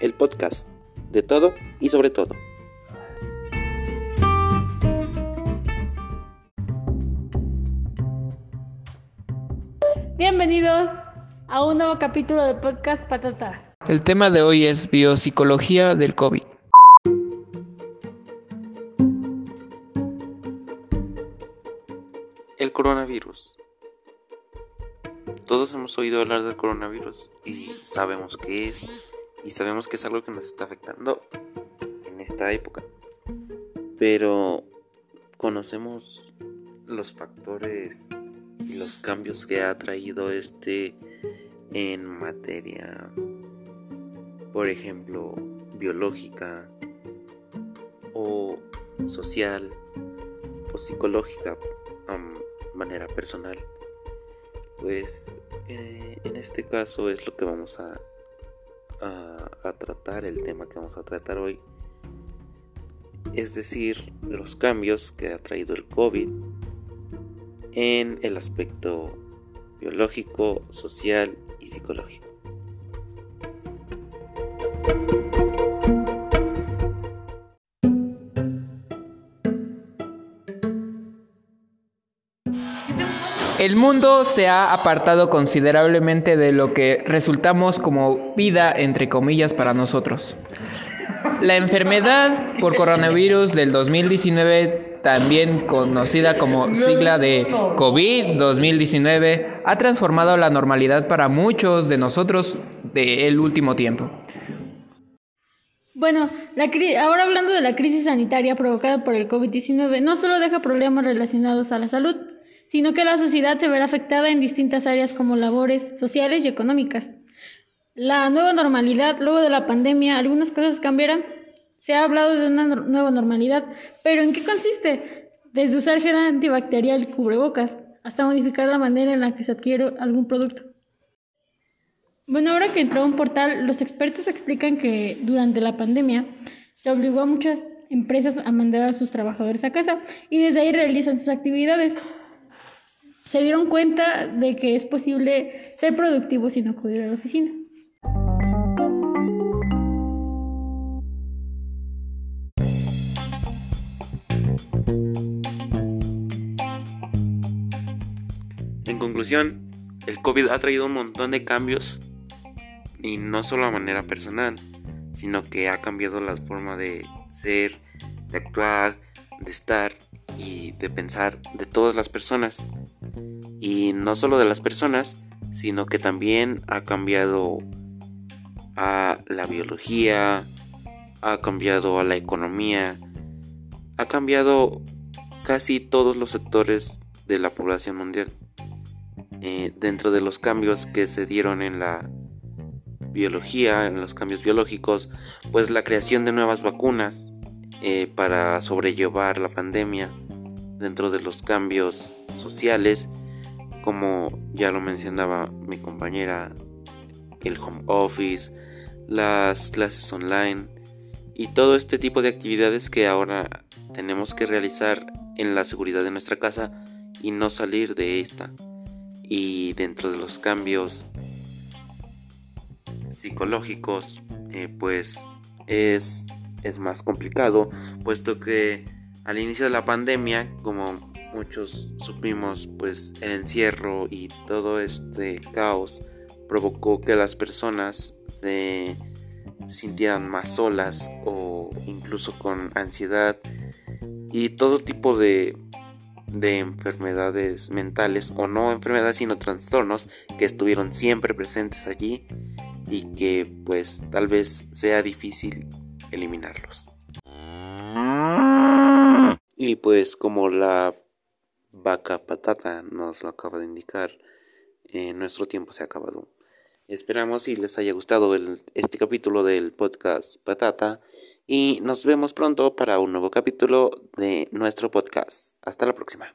el podcast de todo y sobre todo. Bienvenidos a un nuevo capítulo de Podcast Patata. El tema de hoy es biopsicología del COVID. El coronavirus. Todos hemos oído hablar del coronavirus y sabemos qué es y sabemos que es algo que nos está afectando en esta época. Pero conocemos los factores y los cambios que ha traído este en materia, por ejemplo, biológica o social o psicológica a manera personal. Pues eh, en este caso es lo que vamos a, a tratar, el tema que vamos a tratar hoy. Es decir, los cambios que ha traído el COVID en el aspecto biológico, social y psicológico. El mundo se ha apartado considerablemente de lo que resultamos como vida, entre comillas, para nosotros. La enfermedad por coronavirus del 2019, también conocida como sigla de COVID-2019, ha transformado la normalidad para muchos de nosotros del último tiempo. Bueno, la ahora hablando de la crisis sanitaria provocada por el COVID-19, no solo deja problemas relacionados a la salud, sino que la sociedad se verá afectada en distintas áreas como labores sociales y económicas. La nueva normalidad, luego de la pandemia, algunas cosas cambiarán. Se ha hablado de una nueva normalidad, pero ¿en qué consiste? Desde usar gel antibacterial y cubrebocas, hasta modificar la manera en la que se adquiere algún producto. Bueno, ahora que entró un portal, los expertos explican que durante la pandemia se obligó a muchas empresas a mandar a sus trabajadores a casa y desde ahí realizan sus actividades se dieron cuenta de que es posible ser productivo sin acudir a la oficina. En conclusión, el COVID ha traído un montón de cambios y no solo a manera personal, sino que ha cambiado la forma de ser, de actuar, de estar y de pensar de todas las personas. Y no solo de las personas, sino que también ha cambiado a la biología, ha cambiado a la economía, ha cambiado casi todos los sectores de la población mundial. Eh, dentro de los cambios que se dieron en la biología, en los cambios biológicos, pues la creación de nuevas vacunas eh, para sobrellevar la pandemia, dentro de los cambios sociales, como ya lo mencionaba mi compañera, el home office, las clases online y todo este tipo de actividades que ahora tenemos que realizar en la seguridad de nuestra casa y no salir de esta. Y dentro de los cambios psicológicos, eh, pues es, es más complicado, puesto que al inicio de la pandemia, como muchos supimos, pues el encierro y todo este caos provocó que las personas se sintieran más solas o incluso con ansiedad y todo tipo de, de enfermedades mentales o no enfermedades sino trastornos que estuvieron siempre presentes allí y que pues tal vez sea difícil eliminarlos. Y pues como la vaca patata nos lo acaba de indicar, eh, nuestro tiempo se ha acabado. Esperamos si les haya gustado este capítulo del podcast Patata y nos vemos pronto para un nuevo capítulo de nuestro podcast. Hasta la próxima.